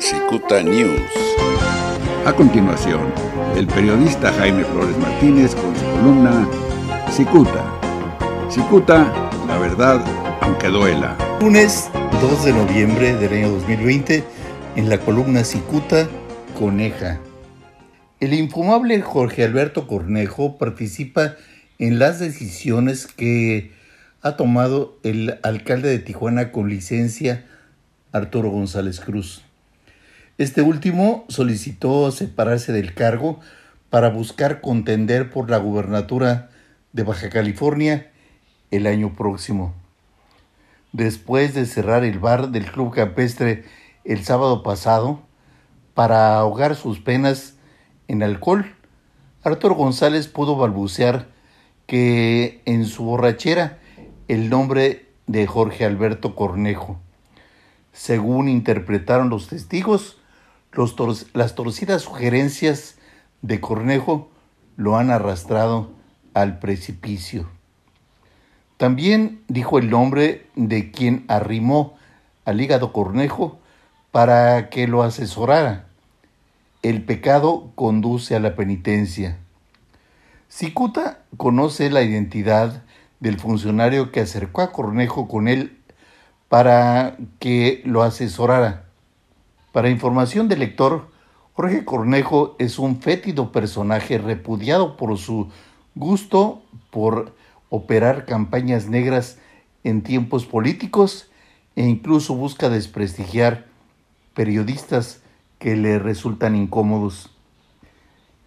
Cicuta News. A continuación, el periodista Jaime Flores Martínez con su columna Cicuta. Cicuta, la verdad, aunque duela. Lunes 2 de noviembre del año 2020, en la columna Cicuta, Coneja. El infumable Jorge Alberto Cornejo participa en las decisiones que ha tomado el alcalde de Tijuana con licencia Arturo González Cruz. Este último solicitó separarse del cargo para buscar contender por la gubernatura de Baja California el año próximo. Después de cerrar el bar del Club Campestre el sábado pasado para ahogar sus penas en alcohol, Arturo González pudo balbucear que en su borrachera el nombre de Jorge Alberto Cornejo. Según interpretaron los testigos, las torcidas sugerencias de Cornejo lo han arrastrado al precipicio. También dijo el nombre de quien arrimó al hígado Cornejo para que lo asesorara. El pecado conduce a la penitencia. Cicuta conoce la identidad del funcionario que acercó a Cornejo con él para que lo asesorara. Para información del lector, Jorge Cornejo es un fétido personaje repudiado por su gusto por operar campañas negras en tiempos políticos e incluso busca desprestigiar periodistas que le resultan incómodos.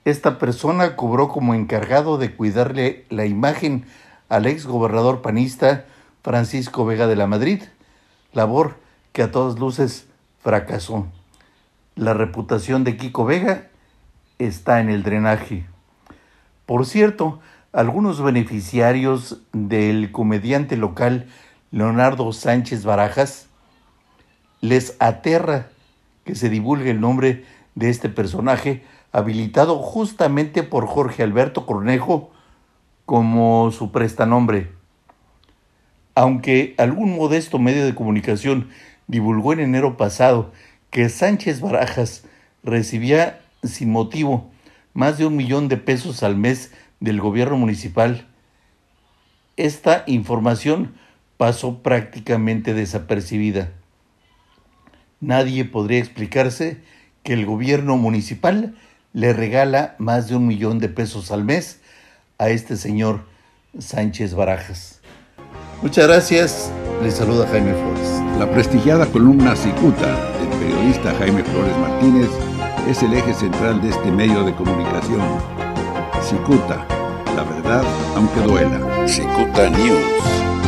Esta persona cobró como encargado de cuidarle la imagen al ex gobernador panista Francisco Vega de la Madrid, labor que a todas luces fracasó. La reputación de Kiko Vega está en el drenaje. Por cierto, algunos beneficiarios del comediante local Leonardo Sánchez Barajas les aterra que se divulgue el nombre de este personaje habilitado justamente por Jorge Alberto Cornejo como su prestanombre. Aunque algún modesto medio de comunicación divulgó en enero pasado que Sánchez Barajas recibía sin motivo más de un millón de pesos al mes del gobierno municipal, esta información pasó prácticamente desapercibida. Nadie podría explicarse que el gobierno municipal le regala más de un millón de pesos al mes a este señor Sánchez Barajas. Muchas gracias. Les saluda Jaime Flores. La prestigiada columna Cicuta del periodista Jaime Flores Martínez es el eje central de este medio de comunicación. Cicuta, la verdad aunque duela. Cicuta News.